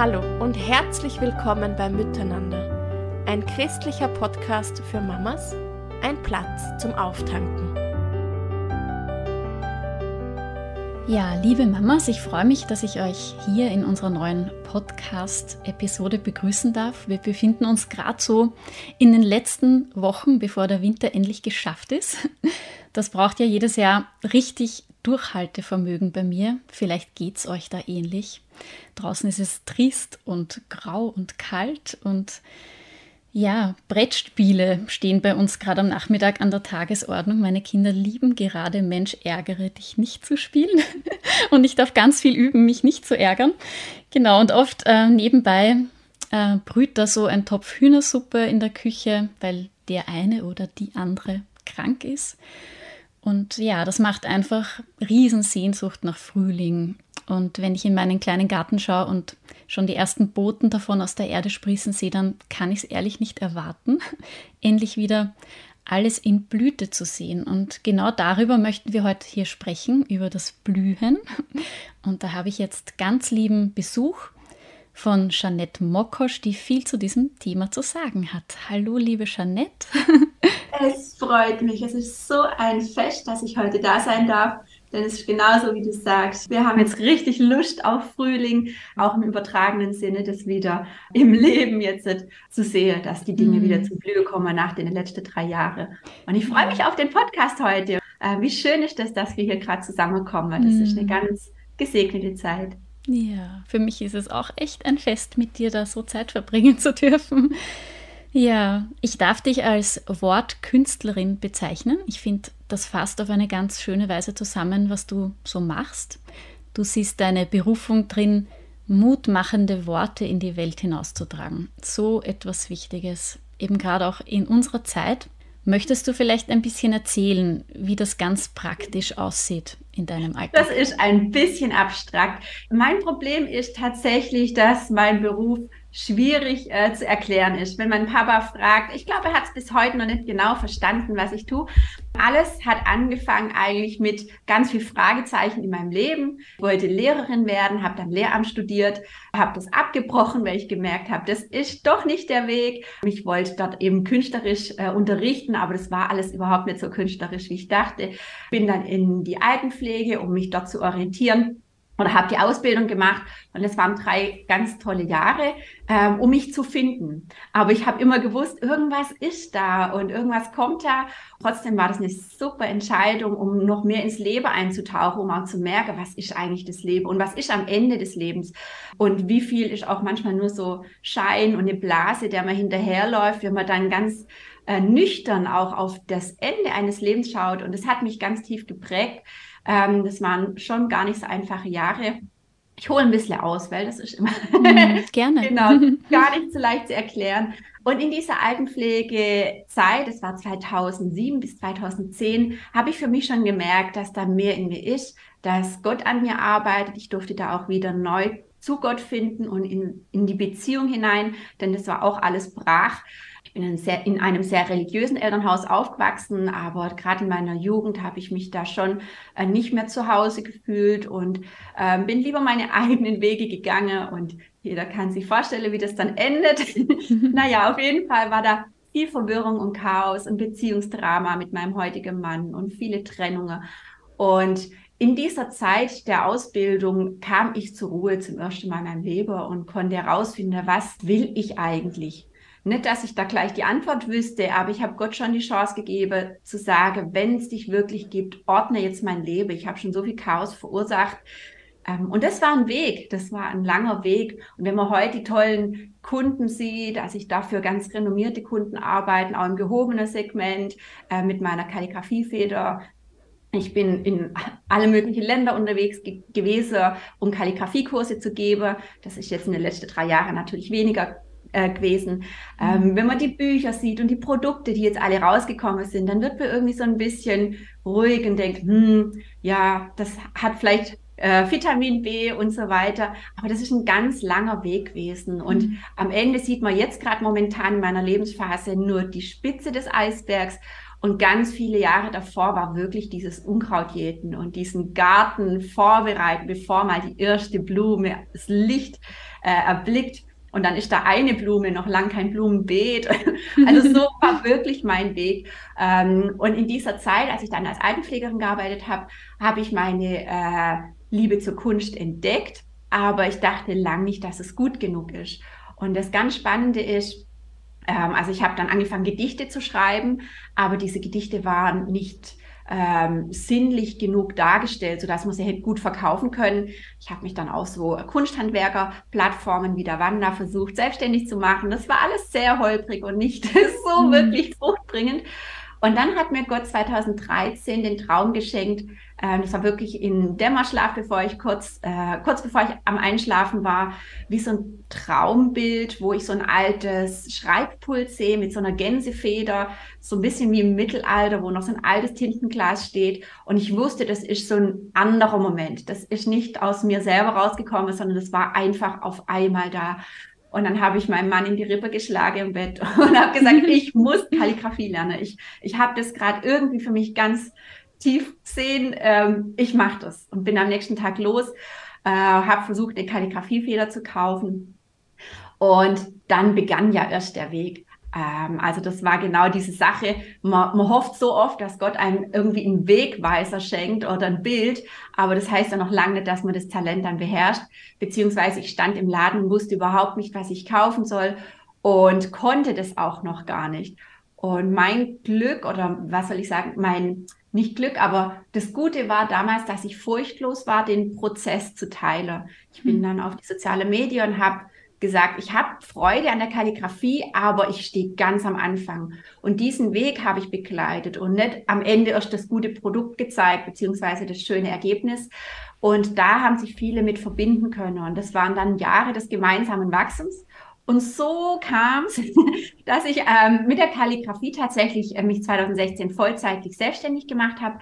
Hallo und herzlich willkommen bei Miteinander, ein christlicher Podcast für Mamas, ein Platz zum Auftanken. Ja, liebe Mamas, ich freue mich, dass ich euch hier in unserer neuen Podcast-Episode begrüßen darf. Wir befinden uns gerade so in den letzten Wochen, bevor der Winter endlich geschafft ist. Das braucht ja jedes Jahr richtig Durchhaltevermögen bei mir. Vielleicht geht es euch da ähnlich. Draußen ist es trist und grau und kalt und ja, Brettspiele stehen bei uns gerade am Nachmittag an der Tagesordnung. Meine Kinder lieben gerade Mensch, ärgere dich nicht zu spielen. und ich darf ganz viel üben, mich nicht zu ärgern. Genau, und oft äh, nebenbei äh, brüht da so ein Topf Hühnersuppe in der Küche, weil der eine oder die andere krank ist. Und ja, das macht einfach Riesensehnsucht nach Frühling. Und wenn ich in meinen kleinen Garten schaue und schon die ersten Boten davon aus der Erde sprießen sehe, dann kann ich es ehrlich nicht erwarten, endlich wieder alles in Blüte zu sehen. Und genau darüber möchten wir heute hier sprechen, über das Blühen. Und da habe ich jetzt ganz lieben Besuch von Jeanette Mokosch, die viel zu diesem Thema zu sagen hat. Hallo, liebe Jeanette. Es freut mich. Es ist so ein Fest, dass ich heute da sein darf. Denn es ist genauso, wie du sagst. Wir haben jetzt richtig Lust auf Frühling, auch im übertragenen Sinne, das wieder im Leben jetzt zu sehen, dass die Dinge mm. wieder zum Blühe kommen nach den letzten drei Jahren. Und ich freue mich auf den Podcast heute. Äh, wie schön ist das, dass wir hier gerade zusammenkommen. Das mm. ist eine mhm. ganz gesegnete Zeit. Ja, für mich ist es auch echt ein Fest, mit dir da so Zeit verbringen zu dürfen. Ja, ich darf dich als Wortkünstlerin bezeichnen. Ich finde, das fasst auf eine ganz schöne Weise zusammen, was du so machst. Du siehst deine Berufung drin, mutmachende Worte in die Welt hinauszutragen. So etwas Wichtiges, eben gerade auch in unserer Zeit. Möchtest du vielleicht ein bisschen erzählen, wie das ganz praktisch aussieht in deinem Alltag? Das ist ein bisschen abstrakt. Mein Problem ist tatsächlich, dass mein Beruf schwierig äh, zu erklären ist. Wenn mein Papa fragt, ich glaube, er hat es bis heute noch nicht genau verstanden, was ich tue. Alles hat angefangen eigentlich mit ganz viel Fragezeichen in meinem Leben. Ich wollte Lehrerin werden, habe dann Lehramt studiert, habe das abgebrochen, weil ich gemerkt habe, das ist doch nicht der Weg. Ich wollte dort eben künstlerisch äh, unterrichten, aber das war alles überhaupt nicht so künstlerisch, wie ich dachte. Bin dann in die Altenpflege, um mich dort zu orientieren oder habe die Ausbildung gemacht und es waren drei ganz tolle Jahre, ähm, um mich zu finden. Aber ich habe immer gewusst, irgendwas ist da und irgendwas kommt da. Trotzdem war das eine super Entscheidung, um noch mehr ins Leben einzutauchen, um auch zu merken, was ist eigentlich das Leben und was ist am Ende des Lebens und wie viel ist auch manchmal nur so Schein und eine Blase, der man hinterherläuft, wenn man dann ganz äh, nüchtern auch auf das Ende eines Lebens schaut. Und das hat mich ganz tief geprägt ähm, das waren schon gar nicht so einfache Jahre. Ich hole ein bisschen aus, weil das ist immer mhm, gerne. genau, gar nicht so leicht zu erklären. Und in dieser Altenpflegezeit, das war 2007 bis 2010, habe ich für mich schon gemerkt, dass da mehr in mir ist, dass Gott an mir arbeitet. Ich durfte da auch wieder neu zu Gott finden und in, in die Beziehung hinein, denn das war auch alles brach. Ich bin in, sehr, in einem sehr religiösen Elternhaus aufgewachsen, aber gerade in meiner Jugend habe ich mich da schon äh, nicht mehr zu Hause gefühlt und äh, bin lieber meine eigenen Wege gegangen und jeder kann sich vorstellen, wie das dann endet. naja, auf jeden Fall war da viel Verwirrung und Chaos und Beziehungsdrama mit meinem heutigen Mann und viele Trennungen. Und in dieser Zeit der Ausbildung kam ich zur Ruhe zum ersten Mal in meinem Leben und konnte herausfinden, was will ich eigentlich? Nicht, dass ich da gleich die Antwort wüsste, aber ich habe Gott schon die Chance gegeben zu sagen, wenn es dich wirklich gibt, ordne jetzt mein Leben. Ich habe schon so viel Chaos verursacht. Ähm, und das war ein Weg, das war ein langer Weg. Und wenn man heute die tollen Kunden sieht, also ich dafür ganz renommierte Kunden arbeiten, auch im gehobenen Segment äh, mit meiner Kalligrafiefeder, ich bin in alle möglichen Länder unterwegs ge gewesen, um Kalligrafiekurse zu geben. Das ist jetzt in den letzten drei Jahren natürlich weniger äh, gewesen. Ähm, mhm. wenn man die Bücher sieht und die Produkte, die jetzt alle rausgekommen sind, dann wird man irgendwie so ein bisschen ruhig und denkt, hm, ja, das hat vielleicht äh, Vitamin B und so weiter. Aber das ist ein ganz langer Weg gewesen. Und mhm. am Ende sieht man jetzt gerade momentan in meiner Lebensphase nur die Spitze des Eisbergs. Und ganz viele Jahre davor war wirklich dieses Unkrautjäten und diesen Garten vorbereiten, bevor mal die erste Blume das Licht äh, erblickt. Und dann ist da eine Blume, noch lang kein Blumenbeet. Also so war wirklich mein Weg. Ähm, und in dieser Zeit, als ich dann als Altenpflegerin gearbeitet habe, habe ich meine äh, Liebe zur Kunst entdeckt. Aber ich dachte lang nicht, dass es gut genug ist. Und das ganz Spannende ist, ähm, also ich habe dann angefangen, Gedichte zu schreiben, aber diese Gedichte waren nicht ähm, sinnlich genug dargestellt, sodass man sie hätte gut verkaufen können. Ich habe mich dann auch so Kunsthandwerker-Plattformen wie der Wanda versucht, selbstständig zu machen. Das war alles sehr holprig und nicht so mhm. wirklich fruchtbringend. Und dann hat mir Gott 2013 den Traum geschenkt, äh, das war wirklich in Dämmerschlaf, bevor ich kurz, äh, kurz bevor ich am Einschlafen war, wie so ein Traumbild, wo ich so ein altes Schreibpult sehe mit so einer Gänsefeder, so ein bisschen wie im Mittelalter, wo noch so ein altes Tintenglas steht. Und ich wusste, das ist so ein anderer Moment. Das ist nicht aus mir selber rausgekommen, sondern das war einfach auf einmal da. Und dann habe ich meinen Mann in die Rippe geschlagen im Bett und habe gesagt, ich muss Kalligrafie lernen. Ich, ich habe das gerade irgendwie für mich ganz tief sehen, ähm, ich mache das. Und bin am nächsten Tag los, äh, habe versucht, eine Kalligrafiefeder zu kaufen. Und dann begann ja erst der Weg. Ähm, also das war genau diese Sache. Man, man hofft so oft, dass Gott einem irgendwie einen Wegweiser schenkt oder ein Bild, aber das heißt ja noch lange nicht, dass man das Talent dann beherrscht. Beziehungsweise ich stand im Laden, wusste überhaupt nicht, was ich kaufen soll und konnte das auch noch gar nicht. Und mein Glück oder was soll ich sagen, mein nicht Glück, aber das Gute war damals, dass ich furchtlos war, den Prozess zu teilen. Ich bin hm. dann auf die soziale Medien und habe gesagt, ich habe Freude an der Kalligrafie, aber ich stehe ganz am Anfang. Und diesen Weg habe ich begleitet und nicht am Ende erst das gute Produkt gezeigt, beziehungsweise das schöne Ergebnis. Und da haben sich viele mit verbinden können. Und das waren dann Jahre des gemeinsamen Wachsens. Und so kam es, dass ich ähm, mit der Kalligrafie tatsächlich äh, mich 2016 vollzeitig selbstständig gemacht habe,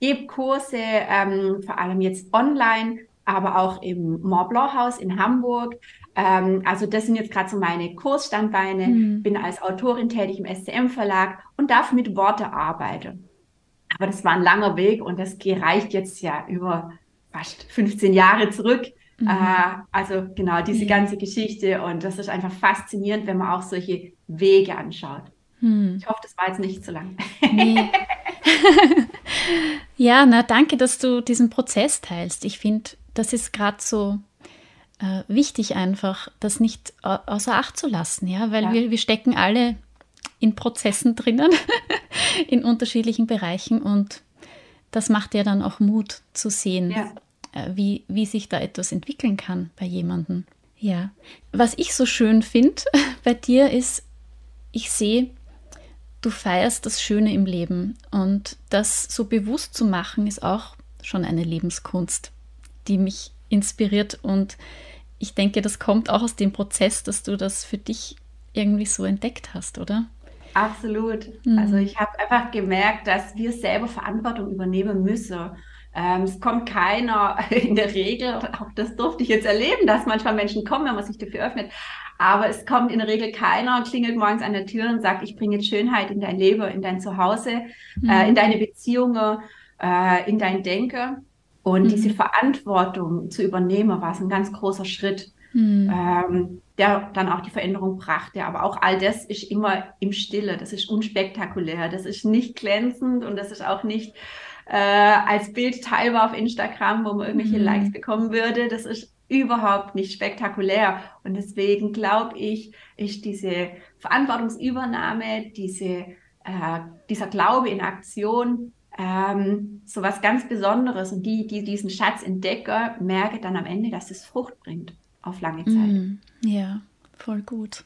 gebe Kurse, ähm, vor allem jetzt online, aber auch im Mont Blanc Haus in Hamburg. Ähm, also das sind jetzt gerade so meine Kursstandbeine. Mhm. Bin als Autorin tätig im SCM Verlag und darf mit Worte arbeiten. Aber das war ein langer Weg und das reicht jetzt ja über fast 15 Jahre zurück. Mhm. Äh, also genau diese mhm. ganze Geschichte und das ist einfach faszinierend, wenn man auch solche Wege anschaut. Mhm. Ich hoffe, das war jetzt nicht zu lang. Nee. ja, na danke, dass du diesen Prozess teilst. Ich finde, das ist gerade so äh, wichtig einfach, das nicht außer Acht zu lassen, ja, weil ja. Wir, wir stecken alle in Prozessen drinnen, in unterschiedlichen Bereichen und das macht ja dann auch Mut zu sehen, ja. Äh, wie, wie sich da etwas entwickeln kann bei jemandem. Ja. Was ich so schön finde bei dir ist, ich sehe, du feierst das Schöne im Leben und das so bewusst zu machen ist auch schon eine Lebenskunst, die mich inspiriert und ich denke, das kommt auch aus dem Prozess, dass du das für dich irgendwie so entdeckt hast, oder? Absolut. Mhm. Also ich habe einfach gemerkt, dass wir selber Verantwortung übernehmen müssen. Ähm, es kommt keiner in der Regel, auch das durfte ich jetzt erleben, dass manchmal Menschen kommen, wenn man sich dafür öffnet. Aber es kommt in der Regel keiner und klingelt morgens an der Tür und sagt, ich bringe jetzt Schönheit in dein Leben, in dein Zuhause, mhm. äh, in deine Beziehungen, äh, in dein Denken. Und mhm. diese Verantwortung zu übernehmen, war es ein ganz großer Schritt, mhm. ähm, der dann auch die Veränderung brachte. Aber auch all das ist immer im Stille, das ist unspektakulär, das ist nicht glänzend und das ist auch nicht äh, als Bild teilbar auf Instagram, wo man irgendwelche mhm. Likes bekommen würde. Das ist überhaupt nicht spektakulär. Und deswegen glaube ich, ist diese Verantwortungsübernahme, diese, äh, dieser Glaube in Aktion ähm, so was ganz Besonderes. Und die, die diesen Schatz entdecken, merken dann am Ende, dass es Frucht bringt auf lange Zeit. Mm, ja, voll gut.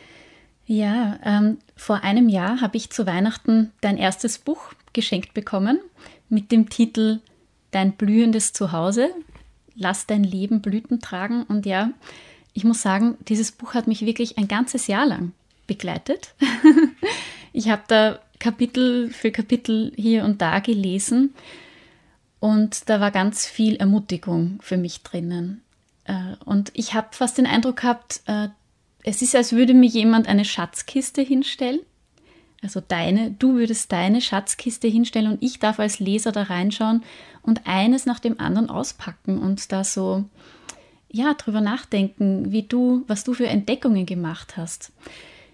ja, ähm, vor einem Jahr habe ich zu Weihnachten dein erstes Buch geschenkt bekommen mit dem Titel Dein blühendes Zuhause. Lass dein Leben Blüten tragen. Und ja, ich muss sagen, dieses Buch hat mich wirklich ein ganzes Jahr lang begleitet. ich habe da Kapitel für Kapitel hier und da gelesen und da war ganz viel Ermutigung für mich drinnen. Äh, und ich habe fast den Eindruck gehabt, äh, es ist, als würde mir jemand eine Schatzkiste hinstellen Also deine, du würdest deine Schatzkiste hinstellen und ich darf als Leser da reinschauen und eines nach dem anderen auspacken und da so, ja, drüber nachdenken, wie du, was du für Entdeckungen gemacht hast.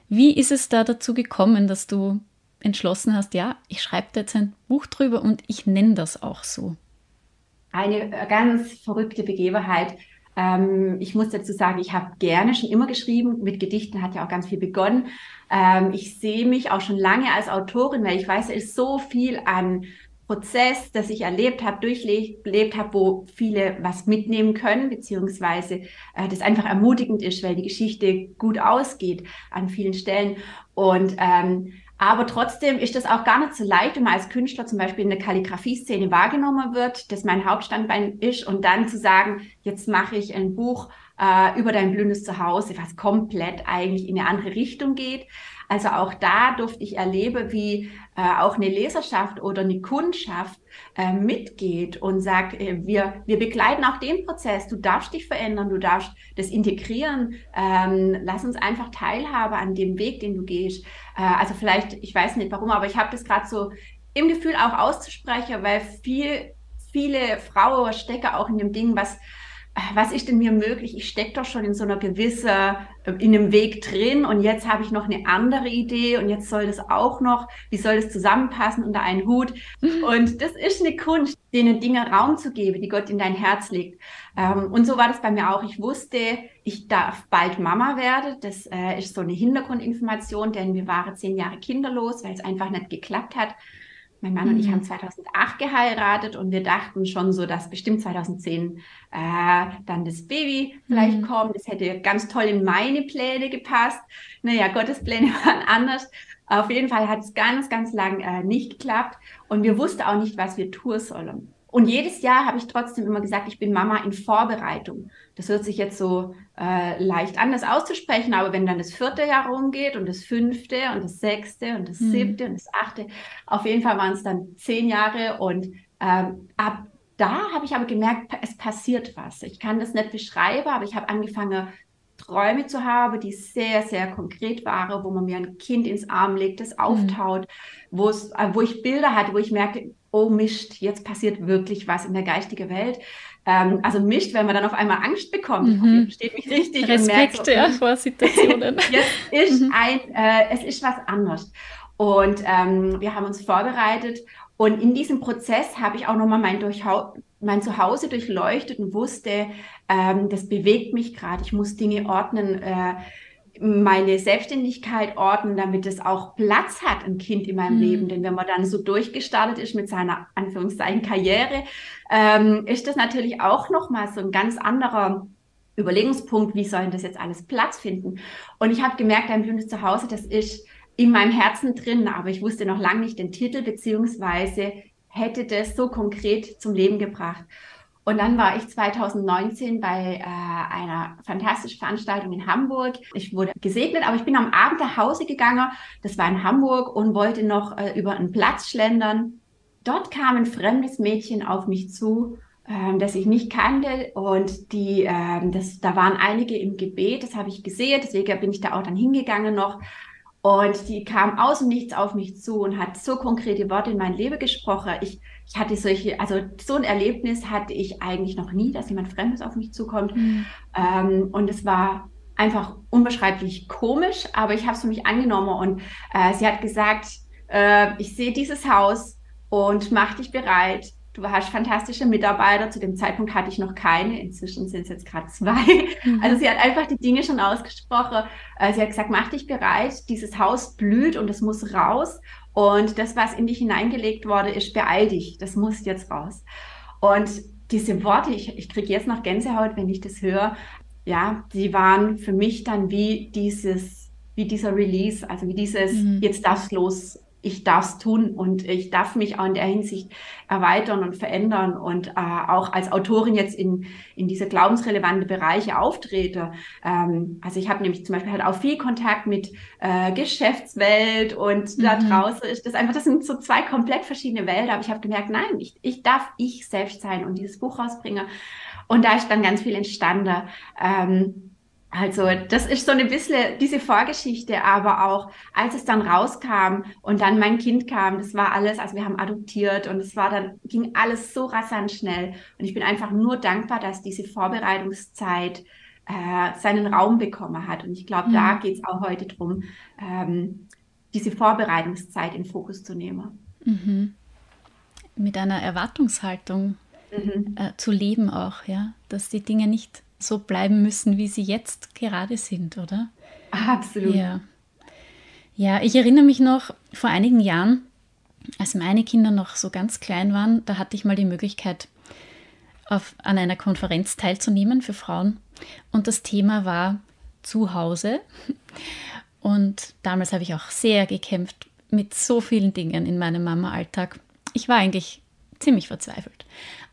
Wie ist es da dazu gekommen, dass du entschlossen hast, ja, ich schreibe da jetzt ein Buch drüber und ich nenne das auch so? Eine ganz verrückte Begebenheit. Ähm, ich muss dazu sagen, ich habe gerne schon immer geschrieben. Mit Gedichten hat ja auch ganz viel begonnen. Ähm, ich sehe mich auch schon lange als Autorin, weil ich weiß, es ist so viel an Prozess, das ich erlebt habe, durchlebt habe, wo viele was mitnehmen können, beziehungsweise äh, das einfach ermutigend ist, weil die Geschichte gut ausgeht an vielen Stellen. Und ähm, aber trotzdem ist das auch gar nicht so leicht, wenn man als Künstler zum Beispiel in der Kalligrafie-Szene wahrgenommen wird, das mein Hauptstandbein ist und dann zu sagen, jetzt mache ich ein Buch äh, über dein blühendes Zuhause, was komplett eigentlich in eine andere Richtung geht. Also auch da durfte ich erleben, wie äh, auch eine Leserschaft oder eine Kundschaft äh, mitgeht und sagt, äh, wir, wir begleiten auch den Prozess. Du darfst dich verändern, du darfst das integrieren. Ähm, lass uns einfach Teilhabe an dem Weg, den du gehst. Äh, also vielleicht, ich weiß nicht warum, aber ich habe das gerade so im Gefühl auch auszusprechen, weil viel, viele Frauen stecken auch in dem Ding, was was ist denn mir möglich? Ich stecke doch schon in so einer gewissen, äh, in einem Weg drin und jetzt habe ich noch eine andere Idee und jetzt soll das auch noch, wie soll das zusammenpassen unter einen Hut? Und das ist eine Kunst, denen Dinge Raum zu geben, die Gott in dein Herz legt. Ähm, und so war das bei mir auch. Ich wusste, ich darf bald Mama werden. Das äh, ist so eine Hintergrundinformation, denn wir waren zehn Jahre kinderlos, weil es einfach nicht geklappt hat. Mein Mann mhm. und ich haben 2008 mhm. geheiratet und wir dachten schon so, dass bestimmt 2010 äh, dann das Baby vielleicht mhm. kommt. Das hätte ganz toll in meine Pläne gepasst. Naja, Gottes Pläne waren anders. Auf jeden Fall hat es ganz, ganz lang äh, nicht geklappt und wir wussten auch nicht, was wir tun sollen. Und jedes Jahr habe ich trotzdem immer gesagt, ich bin Mama in Vorbereitung. Das hört sich jetzt so äh, leicht an, das auszusprechen, aber wenn dann das vierte Jahr rumgeht und das fünfte und das sechste und das mhm. siebte und das achte, auf jeden Fall waren es dann zehn Jahre und ähm, ab da habe ich aber gemerkt, es passiert was. Ich kann das nicht beschreiben, aber ich habe angefangen, Träume zu haben, die sehr, sehr konkret waren, wo man mir ein Kind ins Arm legt, das mhm. auftaut, mhm. wo ich Bilder hatte, wo ich merke, oh Mist, jetzt passiert wirklich was in der geistigen Welt. Ähm, also Mist, wenn man dann auf einmal Angst bekommt. Mhm. Versteht mich richtig. Respekt so, ja, vor Situationen. jetzt ist mhm. ein, äh, es ist was anderes. Und ähm, wir haben uns vorbereitet und in diesem Prozess habe ich auch nochmal mein, mein Zuhause durchleuchtet und wusste, ähm, das bewegt mich gerade. Ich muss Dinge ordnen. Äh, meine Selbstständigkeit ordnen, damit es auch Platz hat, ein Kind in meinem mhm. Leben. Denn wenn man dann so durchgestartet ist mit seiner Anführungszeichen Karriere, ähm, ist das natürlich auch nochmal so ein ganz anderer Überlegungspunkt, wie soll das jetzt alles Platz finden? Und ich habe gemerkt, ein blühendes Zuhause, das ist in meinem Herzen drin, aber ich wusste noch lange nicht den Titel, beziehungsweise hätte das so konkret zum Leben gebracht. Und dann war ich 2019 bei äh, einer fantastischen Veranstaltung in Hamburg. Ich wurde gesegnet, aber ich bin am Abend nach Hause gegangen. Das war in Hamburg und wollte noch äh, über einen Platz schlendern. Dort kam ein fremdes Mädchen auf mich zu, äh, das ich nicht kannte. Und die, äh, das, da waren einige im Gebet, das habe ich gesehen. Deswegen bin ich da auch dann hingegangen noch. Und die kam aus dem Nichts auf mich zu und hat so konkrete Worte in mein Leben gesprochen. Ich, ich hatte solche, also so ein Erlebnis hatte ich eigentlich noch nie, dass jemand Fremdes auf mich zukommt. Mhm. Ähm, und es war einfach unbeschreiblich komisch, aber ich habe es für mich angenommen und äh, sie hat gesagt, äh, ich sehe dieses Haus und mach dich bereit, Du hast fantastische Mitarbeiter. Zu dem Zeitpunkt hatte ich noch keine. Inzwischen sind es jetzt gerade zwei. Mhm. Also sie hat einfach die Dinge schon ausgesprochen. Äh, sie hat gesagt, mach dich bereit. Dieses Haus blüht und es muss raus. Und das, was in dich hineingelegt wurde, ist, beeil dich. Das muss jetzt raus. Und diese Worte, ich, ich kriege jetzt noch Gänsehaut, wenn ich das höre. Ja, die waren für mich dann wie dieses, wie dieser Release, also wie dieses, mhm. jetzt darf's los ich darf es tun und ich darf mich auch in der Hinsicht erweitern und verändern und äh, auch als Autorin jetzt in, in diese glaubensrelevante Bereiche auftrete. Ähm, also ich habe nämlich zum Beispiel halt auch viel Kontakt mit äh, Geschäftswelt und mhm. da draußen ist das einfach, das sind so zwei komplett verschiedene Welten, aber ich habe gemerkt, nein, ich, ich darf ich selbst sein und dieses Buch rausbringen. Und da ist dann ganz viel entstanden. Ähm, Also das ist so ein bisschen diese Vorgeschichte, aber auch als es dann rauskam und dann mein Kind kam, das war alles, also wir haben adoptiert und es war dann, ging alles so rasant schnell. Und ich bin einfach nur dankbar, dass diese Vorbereitungszeit äh, seinen Raum bekommen hat. Und ich glaube, mhm. da geht es auch heute drum, ähm, diese Vorbereitungszeit in Fokus zu nehmen. Mhm. Mit einer Erwartungshaltung mhm. äh, zu leben auch, ja, dass die Dinge nicht so bleiben müssen, wie sie jetzt gerade sind, oder? Absolut. Ja. Ja, ich erinnere mich noch vor einigen Jahren, als meine Kinder noch so ganz klein waren, da hatte ich mal die Möglichkeit, auf, an einer Konferenz teilzunehmen für Frauen. Und das Thema war Zuhause. Und damals habe ich auch sehr gekämpft mit so vielen Dingen in meinem Mama-Alltag. Ich war eigentlich ziemlich verzweifelt.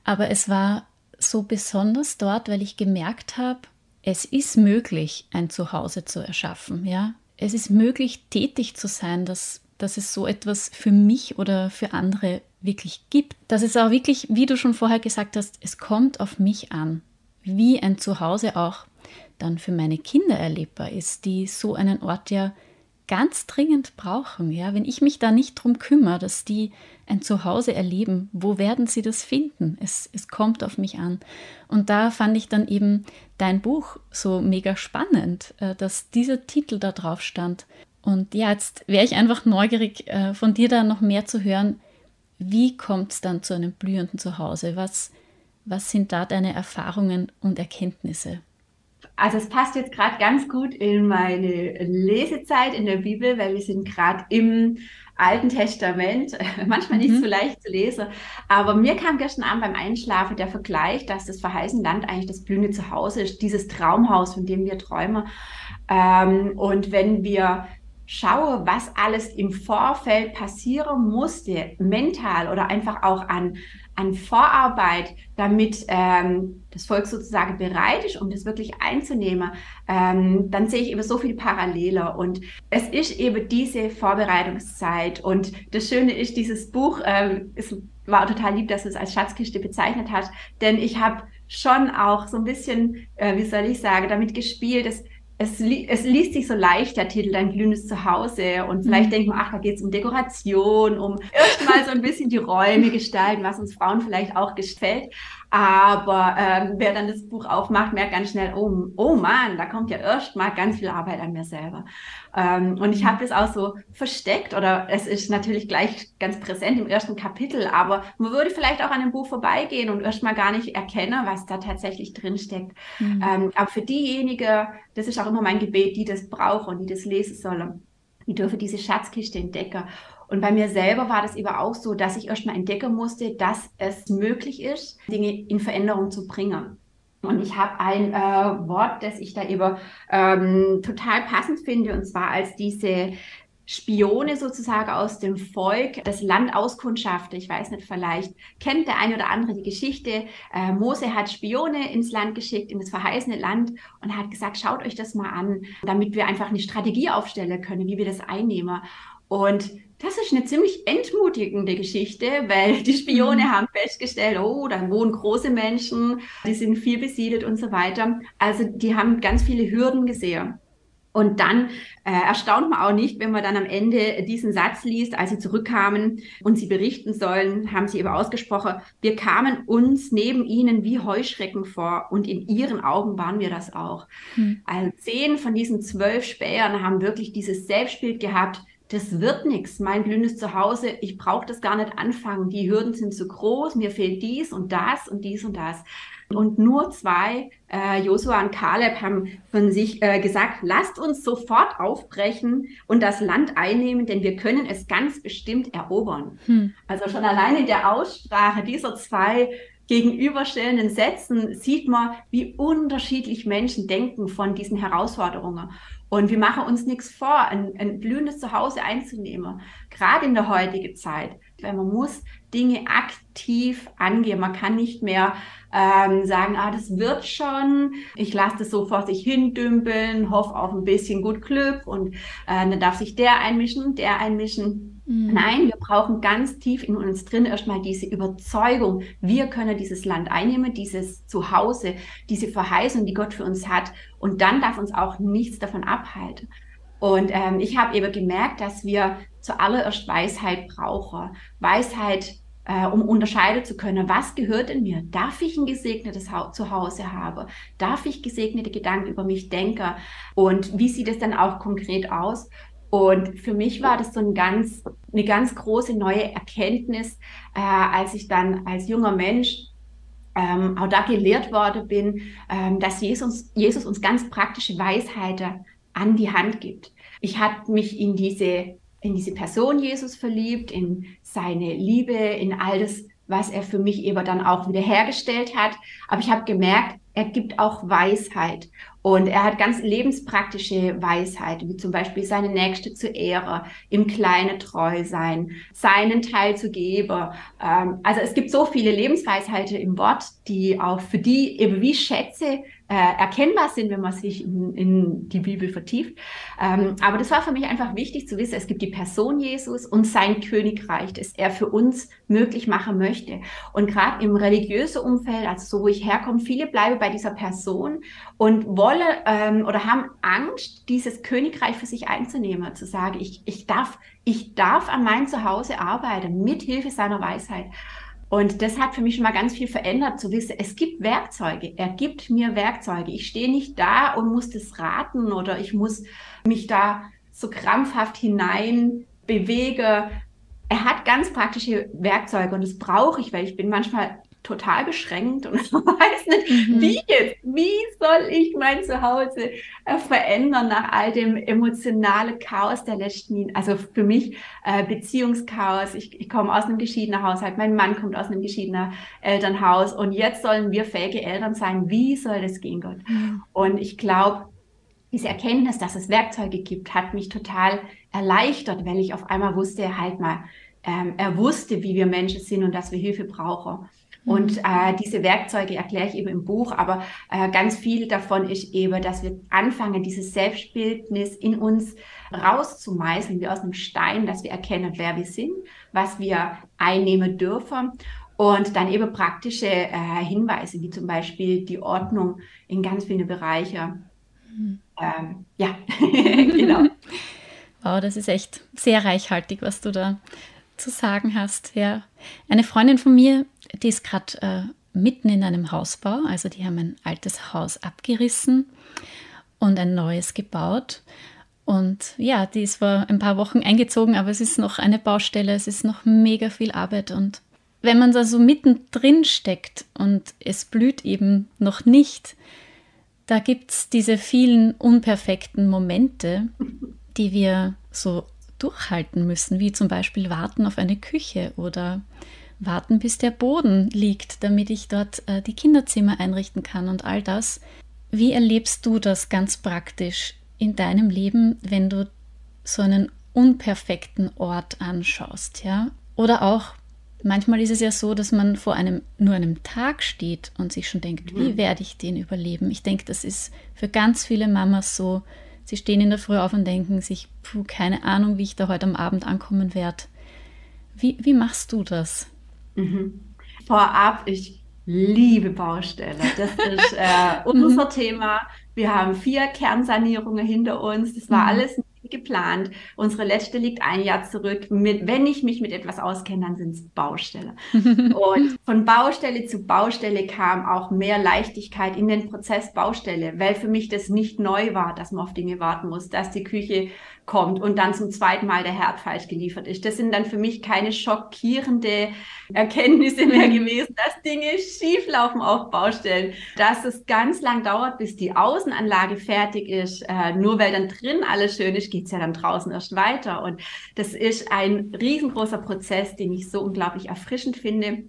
Aber es war so besonders dort, weil ich gemerkt habe, es ist möglich, ein Zuhause zu erschaffen. Ja? Es ist möglich, tätig zu sein, dass, dass es so etwas für mich oder für andere wirklich gibt. Dass es auch wirklich, wie du schon vorher gesagt hast, es kommt auf mich an, wie ein Zuhause auch dann für meine Kinder erlebbar ist, die so einen Ort ja ganz dringend brauchen. Ja, wenn ich mich da nicht drum kümmere, dass die ein Zuhause erleben, wo werden sie das finden? Es, es kommt auf mich an. Und da fand ich dann eben dein Buch so mega spannend, äh, dass dieser Titel da drauf stand. Und ja, jetzt wäre ich einfach neugierig, äh, von dir da noch mehr zu hören. Wie kommt es dann zu einem blühenden Zuhause? Was, was sind da deine Erfahrungen und Erkenntnisse? Also es passt jetzt gerade ganz gut in meine Lesezeit in der Bibel, weil wir sind gerade im Alten Testament, manchmal nicht mhm. so leicht zu lesen. Aber mir kam gestern Abend beim Einschlafen der Vergleich, dass das verheißene Land eigentlich das blühende Zuhause ist, dieses Traumhaus, von dem wir träumen. Ähm, und wenn wir schauen, was alles im Vorfeld passieren musste, mental oder einfach auch an an Vorarbeit, damit ähm, das Volk sozusagen bereit ist, um das wirklich einzunehmen, ähm, dann sehe ich eben so viele Parallele. Und es ist eben diese Vorbereitungszeit. Und das Schöne ist, dieses Buch, ähm, es war total lieb, dass du es als Schatzkiste bezeichnet hast, denn ich habe schon auch so ein bisschen, äh, wie soll ich sagen, damit gespielt, dass es, li es liest sich so leicht, der Titel Dein glühendes Zuhause. Und vielleicht mhm. denkt man, ach, da geht es um Dekoration, um erstmal so ein bisschen die Räume gestalten, was uns Frauen vielleicht auch gefällt. Aber ähm, wer dann das Buch aufmacht, merkt ganz schnell, oh, oh Mann, da kommt ja erstmal ganz viel Arbeit an mir selber. Ähm, und ich habe das auch so versteckt oder es ist natürlich gleich ganz präsent im ersten Kapitel, aber man würde vielleicht auch an dem Buch vorbeigehen und erstmal gar nicht erkennen, was da tatsächlich drin steckt. Mhm. Ähm, aber für diejenige, das ist auch immer mein Gebet, die das brauchen, die das lesen sollen, die dürfen diese Schatzkiste entdecken. Und bei mir selber war das eben auch so, dass ich erstmal entdecken musste, dass es möglich ist, Dinge in Veränderung zu bringen. Und ich habe ein äh, Wort, das ich da eben ähm, total passend finde, und zwar als diese Spione sozusagen aus dem Volk das Land auskundschaften. Ich weiß nicht, vielleicht kennt der eine oder andere die Geschichte. Äh, Mose hat Spione ins Land geschickt, in das verheißene Land und hat gesagt, schaut euch das mal an, damit wir einfach eine Strategie aufstellen können, wie wir das einnehmen. Und das ist eine ziemlich entmutigende Geschichte, weil die Spione mhm. haben festgestellt, oh, da wohnen große Menschen, die sind viel besiedelt und so weiter. Also die haben ganz viele Hürden gesehen. Und dann äh, erstaunt man auch nicht, wenn man dann am Ende diesen Satz liest, als sie zurückkamen und sie berichten sollen, haben sie eben ausgesprochen, wir kamen uns neben ihnen wie Heuschrecken vor und in ihren Augen waren wir das auch. Hm. Also zehn von diesen zwölf Spähern haben wirklich dieses Selbstbild gehabt, das wird nichts. Mein blühendes Zuhause, ich brauche das gar nicht anfangen. Die Hürden sind zu groß, mir fehlt dies und das und dies und das. Und nur zwei, äh, Josua und Kaleb, haben von sich äh, gesagt, lasst uns sofort aufbrechen und das Land einnehmen, denn wir können es ganz bestimmt erobern. Hm. Also schon alleine in der Aussprache dieser zwei gegenüberstellenden Sätzen sieht man, wie unterschiedlich Menschen denken von diesen Herausforderungen. Und wir machen uns nichts vor, ein, ein blühendes Zuhause einzunehmen, gerade in der heutigen Zeit. Weil man muss Dinge aktiv angehen. Man kann nicht mehr ähm, sagen, ah, das wird schon, ich lasse das so vor sich hin dümpeln, hoffe auf ein bisschen gut Glück und äh, dann darf sich der einmischen, der einmischen Mhm. Nein, wir brauchen ganz tief in uns drin erstmal diese Überzeugung, wir können dieses Land einnehmen, dieses Zuhause, diese Verheißung, die Gott für uns hat. Und dann darf uns auch nichts davon abhalten. Und ähm, ich habe eben gemerkt, dass wir zuallererst Weisheit brauchen. Weisheit, äh, um unterscheiden zu können, was gehört in mir? Darf ich ein gesegnetes ha Zuhause haben? Darf ich gesegnete Gedanken über mich denken? Und wie sieht es dann auch konkret aus? Und für mich war das so ein ganz, eine ganz große neue Erkenntnis, äh, als ich dann als junger Mensch ähm, auch da gelehrt worden bin, ähm, dass Jesus, Jesus uns ganz praktische Weisheiten an die Hand gibt. Ich habe mich in diese, in diese Person Jesus verliebt, in seine Liebe, in all das, was er für mich eben dann auch wiederhergestellt hat. Aber ich habe gemerkt, er gibt auch Weisheit. Und er hat ganz lebenspraktische Weisheit, wie zum Beispiel seine Nächste zu Ehre, im Kleinen treu sein, seinen Teil zu geben. Ähm, also es gibt so viele Lebensweisheiten im Wort, die auch für die eben wie Schätze äh, erkennbar sind, wenn man sich in, in die Bibel vertieft. Ähm, aber das war für mich einfach wichtig zu wissen, es gibt die Person Jesus und sein Königreich, das er für uns möglich machen möchte. Und gerade im religiösen Umfeld, also so wo ich herkomme, viele bleiben bei dieser Person und wollen ähm, oder haben Angst, dieses Königreich für sich einzunehmen, zu sagen, ich, ich darf, ich darf an meinem Zuhause arbeiten, mit Hilfe seiner Weisheit. Und das hat für mich schon mal ganz viel verändert, zu wissen, es gibt Werkzeuge. Er gibt mir Werkzeuge. Ich stehe nicht da und muss das raten oder ich muss mich da so krampfhaft hinein bewege. Er hat ganz praktische Werkzeuge und das brauche ich, weil ich bin manchmal total beschränkt und weiß nicht, mhm. wie jetzt, wie soll ich mein Zuhause äh, verändern nach all dem emotionalen Chaos der letzten, also für mich äh, Beziehungschaos. Ich, ich komme aus einem geschiedenen Haushalt, mein Mann kommt aus einem geschiedenen Elternhaus und jetzt sollen wir fähige Eltern sein. Wie soll das gehen, Gott? Mhm. Und ich glaube, diese Erkenntnis, dass es Werkzeuge gibt, hat mich total erleichtert, weil ich auf einmal wusste, halt mal, ähm, er wusste, wie wir Menschen sind und dass wir Hilfe brauchen. Und mhm. äh, diese Werkzeuge erkläre ich eben im Buch, aber äh, ganz viel davon ist eben, dass wir anfangen, dieses Selbstbildnis in uns rauszumeißeln, wie aus einem Stein, dass wir erkennen, wer wir sind, was wir einnehmen dürfen. Und dann eben praktische äh, Hinweise, wie zum Beispiel die Ordnung in ganz viele Bereiche. Mhm. Ähm, ja, genau. Wow, das ist echt sehr reichhaltig, was du da zu sagen hast. Ja. Eine Freundin von mir, die ist gerade äh, mitten in einem Hausbau, also die haben ein altes Haus abgerissen und ein neues gebaut. Und ja, die ist vor ein paar Wochen eingezogen, aber es ist noch eine Baustelle, es ist noch mega viel Arbeit. Und wenn man da so mittendrin steckt und es blüht eben noch nicht, da gibt es diese vielen unperfekten Momente, die wir so durchhalten müssen, wie zum Beispiel warten auf eine Küche oder warten, bis der Boden liegt, damit ich dort äh, die Kinderzimmer einrichten kann und all das. Wie erlebst du das ganz praktisch in deinem Leben, wenn du so einen unperfekten Ort anschaust, ja? Oder auch manchmal ist es ja so, dass man vor einem nur einem Tag steht und sich schon denkt, wie mhm. werde ich den überleben? Ich denke, das ist für ganz viele Mamas so, Sie stehen in der Früh auf und denken sich, puh, keine Ahnung, wie ich da heute am Abend ankommen werde. Wie, wie machst du das? Mhm. Vorab, ich liebe Baustelle. Das ist äh, unser mhm. Thema. Wir haben vier Kernsanierungen hinter uns. Das war mhm. alles geplant. Unsere letzte liegt ein Jahr zurück. Mit, wenn ich mich mit etwas auskenne, dann sind es Baustelle. und von Baustelle zu Baustelle kam auch mehr Leichtigkeit in den Prozess Baustelle, weil für mich das nicht neu war, dass man auf Dinge warten muss, dass die Küche kommt und dann zum zweiten Mal der Herd falsch geliefert ist. Das sind dann für mich keine schockierende Erkenntnisse mehr gewesen, dass Dinge schieflaufen auf Baustellen, dass es ganz lang dauert, bis die Außenanlage fertig ist. Äh, nur weil dann drin alles schön ist, geht's ja dann draußen erst weiter. Und das ist ein riesengroßer Prozess, den ich so unglaublich erfrischend finde.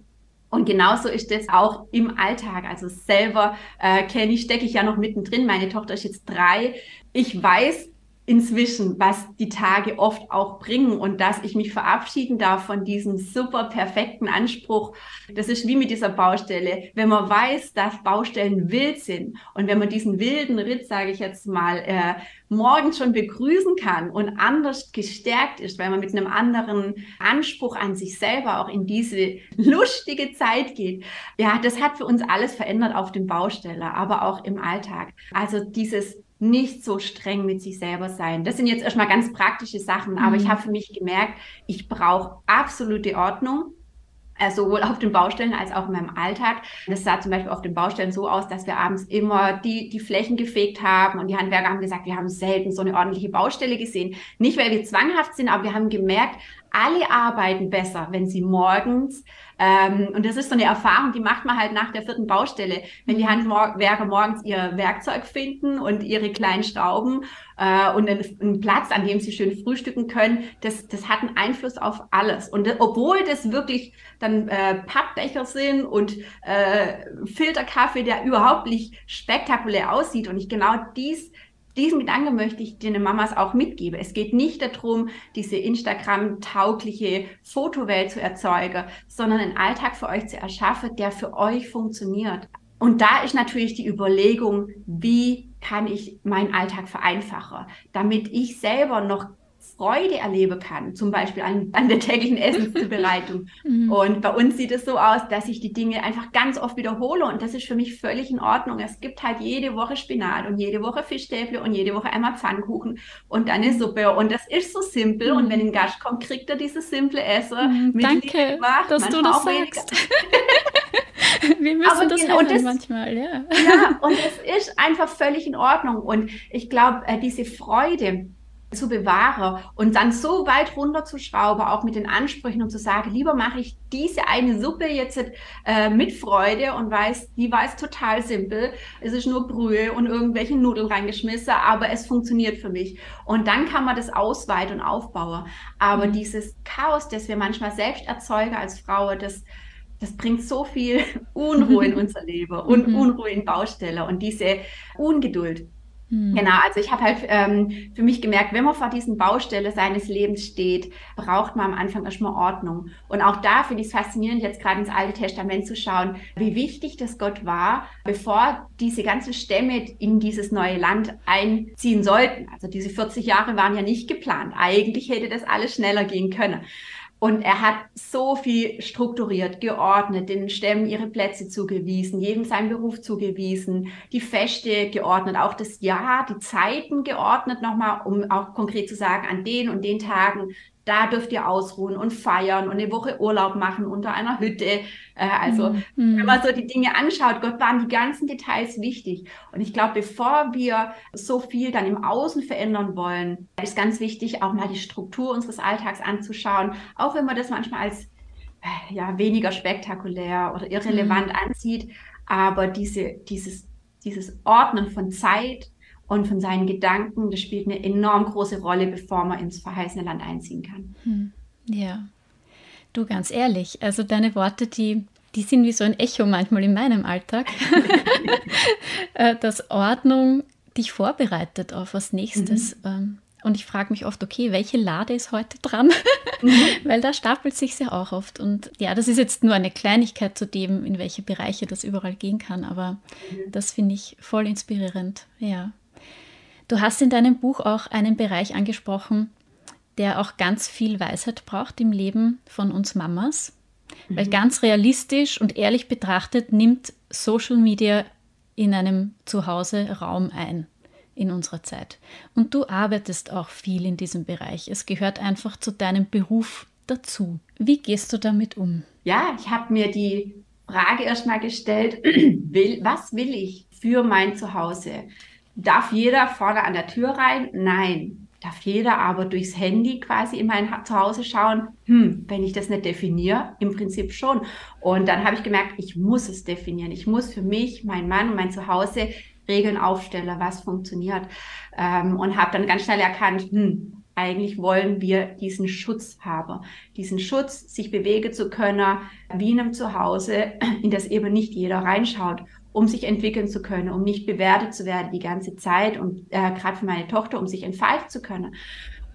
Und genauso ist das auch im Alltag. Also selber äh, kenne ich, stecke ich ja noch mittendrin. Meine Tochter ist jetzt drei. Ich weiß, inzwischen, was die Tage oft auch bringen und dass ich mich verabschieden darf von diesem super perfekten Anspruch. Das ist wie mit dieser Baustelle. Wenn man weiß, dass Baustellen wild sind und wenn man diesen wilden Ritt, sage ich jetzt mal, äh, morgen schon begrüßen kann und anders gestärkt ist, weil man mit einem anderen Anspruch an sich selber auch in diese lustige Zeit geht. Ja, das hat für uns alles verändert auf dem Baustelle, aber auch im Alltag. Also dieses nicht so streng mit sich selber sein. Das sind jetzt erstmal ganz praktische Sachen, aber ich mhm. habe für mich gemerkt, ich brauche absolute Ordnung. Also sowohl auf den Baustellen als auch in meinem Alltag. Das sah zum Beispiel auf den Baustellen so aus, dass wir abends immer die, die Flächen gefegt haben und die Handwerker haben gesagt, wir haben selten so eine ordentliche Baustelle gesehen. Nicht, weil wir zwanghaft sind, aber wir haben gemerkt, alle arbeiten besser, wenn sie morgens ähm, und das ist so eine Erfahrung, die macht man halt nach der vierten Baustelle. Wenn die mhm. Handwerker morgens ihr Werkzeug finden und ihre kleinen Schrauben äh, und einen, einen, Platz, an dem sie schön frühstücken können, das, das hat einen Einfluss auf alles. Und obwohl das wirklich dann äh, Pappbecher sind und äh, Filterkaffee, der überhaupt nicht spektakulär aussieht und ich genau dies diesen Gedanken möchte ich den Mamas auch mitgeben. Es geht nicht darum, diese Instagram-taugliche Fotowelt zu erzeugen, sondern einen Alltag für euch zu erschaffen, der für euch funktioniert. Und da ist natürlich die Überlegung, wie kann ich meinen Alltag vereinfachen, damit ich selber noch Freude erleben kann, zum Beispiel an, an der täglichen Essenszubereitung. Mhm. Und bei uns sieht es so aus, dass ich die Dinge einfach ganz oft wiederhole und das ist für mich völlig in Ordnung. Es gibt halt jede Woche Spinat und jede Woche Fischstäble und jede Woche einmal Pfannkuchen und dann eine Suppe und das ist so simpel mhm. und wenn ein Gast kommt, kriegt er dieses simple Essen. Mhm, danke, gemacht, dass du das sagst. Wir müssen Aber das genau, das, manchmal, ja. Ja, und es ist einfach völlig in Ordnung. Und ich glaube, äh, diese Freude, zu bewahren und dann so weit runterzuschrauben, auch mit den Ansprüchen und zu sagen, lieber mache ich diese eine Suppe jetzt äh, mit Freude und weiß, die war es total simpel. Es ist nur Brühe und irgendwelche Nudeln reingeschmissen, aber es funktioniert für mich. Und dann kann man das ausweiten und aufbauen. Aber mhm. dieses Chaos, das wir manchmal selbst erzeugen als Frau, das das bringt so viel Unruhe in unser Leben und mhm. Unruhe in Baustelle und diese Ungeduld. Hm. Genau, also ich habe halt ähm, für mich gemerkt, wenn man vor diesen Baustelle seines Lebens steht, braucht man am Anfang erstmal Ordnung. Und auch da finde ich es faszinierend, jetzt gerade ins Alte Testament zu schauen, wie wichtig das Gott war, bevor diese ganzen Stämme in dieses neue Land einziehen sollten. Also diese 40 Jahre waren ja nicht geplant. Eigentlich hätte das alles schneller gehen können. Und er hat so viel strukturiert, geordnet, den Stämmen ihre Plätze zugewiesen, jedem seinen Beruf zugewiesen, die Feste geordnet, auch das Jahr, die Zeiten geordnet nochmal, um auch konkret zu sagen, an den und den Tagen da dürft ihr ausruhen und feiern und eine Woche Urlaub machen unter einer Hütte. Äh, also mhm. wenn man so die Dinge anschaut, Gott waren die ganzen Details wichtig. Und ich glaube, bevor wir so viel dann im Außen verändern wollen, ist ganz wichtig, auch mal die Struktur unseres Alltags anzuschauen, auch wenn man das manchmal als äh, ja, weniger spektakulär oder irrelevant mhm. ansieht. Aber diese, dieses, dieses Ordnen von Zeit, und von seinen Gedanken. Das spielt eine enorm große Rolle, bevor man ins verheißene Land einziehen kann. Hm. Ja. Du, ganz ehrlich, also deine Worte, die, die sind wie so ein Echo manchmal in meinem Alltag. Äh, dass Ordnung dich vorbereitet auf was Nächstes. Mhm. Ähm, und ich frage mich oft, okay, welche Lade ist heute dran? Mhm. Weil da stapelt sich ja auch oft. Und ja, das ist jetzt nur eine Kleinigkeit zu dem, in welche Bereiche das überall gehen kann. Aber mhm. das finde ich voll inspirierend. Ja. Du hast in deinem Buch auch einen Bereich angesprochen, der auch ganz viel Weisheit braucht im Leben von uns Mamas. Mhm. Weil ganz realistisch und ehrlich betrachtet nimmt Social Media in einem Zuhause Raum ein in unserer Zeit. Und du arbeitest auch viel in diesem Bereich. Es gehört einfach zu deinem Beruf dazu. Wie gehst du damit um? Ja, ich habe mir die Frage erstmal gestellt, will, was will ich für mein Zuhause? Darf jeder vorne an der Tür rein? Nein. Darf jeder aber durchs Handy quasi in mein Zuhause schauen? Hm, wenn ich das nicht definiere, im Prinzip schon. Und dann habe ich gemerkt, ich muss es definieren. Ich muss für mich, mein Mann und mein Zuhause Regeln aufstellen, was funktioniert. Ähm, und habe dann ganz schnell erkannt, hm, eigentlich wollen wir diesen Schutz haben. Diesen Schutz, sich bewegen zu können, wie in einem Zuhause, in das eben nicht jeder reinschaut um sich entwickeln zu können, um nicht bewertet zu werden die ganze Zeit und äh, gerade für meine Tochter, um sich entfalten zu können.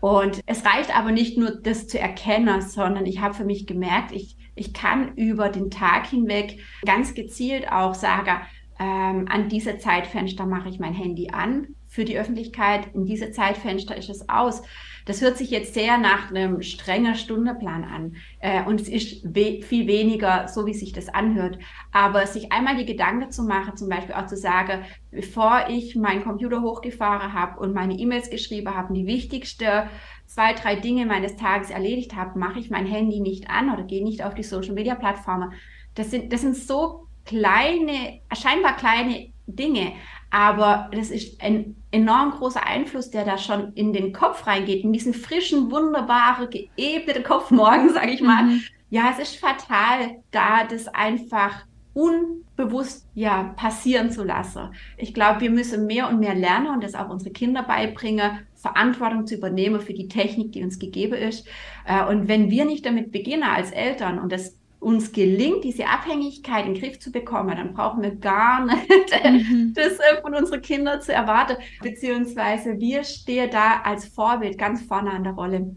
Und es reicht aber nicht nur, das zu erkennen, sondern ich habe für mich gemerkt, ich, ich kann über den Tag hinweg ganz gezielt auch sagen, ähm, an diese Zeitfenster mache ich mein Handy an für die Öffentlichkeit, in diese Zeitfenster ist es aus. Das hört sich jetzt sehr nach einem strengen Stundeplan an äh, und es ist we viel weniger so, wie sich das anhört. Aber sich einmal die Gedanken zu machen, zum Beispiel auch zu sagen, bevor ich meinen Computer hochgefahren habe und meine E-Mails geschrieben habe, die wichtigste zwei, drei Dinge meines Tages erledigt habe, mache ich mein Handy nicht an oder gehe nicht auf die Social-Media-Plattformen. Das sind, das sind so kleine, scheinbar kleine Dinge, aber das ist ein enorm großer Einfluss, der da schon in den Kopf reingeht, in diesen frischen, wunderbare, geebnete Kopf morgen, sage ich mal. Mhm. Ja, es ist fatal, da das einfach unbewusst ja passieren zu lassen. Ich glaube, wir müssen mehr und mehr lernen und das auch unsere Kinder beibringen, Verantwortung zu übernehmen für die Technik, die uns gegeben ist. Äh, und wenn wir nicht damit beginnen als Eltern und das uns gelingt, diese Abhängigkeit in den Griff zu bekommen, dann brauchen wir gar nicht mhm. das von unseren Kindern zu erwarten, beziehungsweise wir stehen da als Vorbild ganz vorne an der Rolle.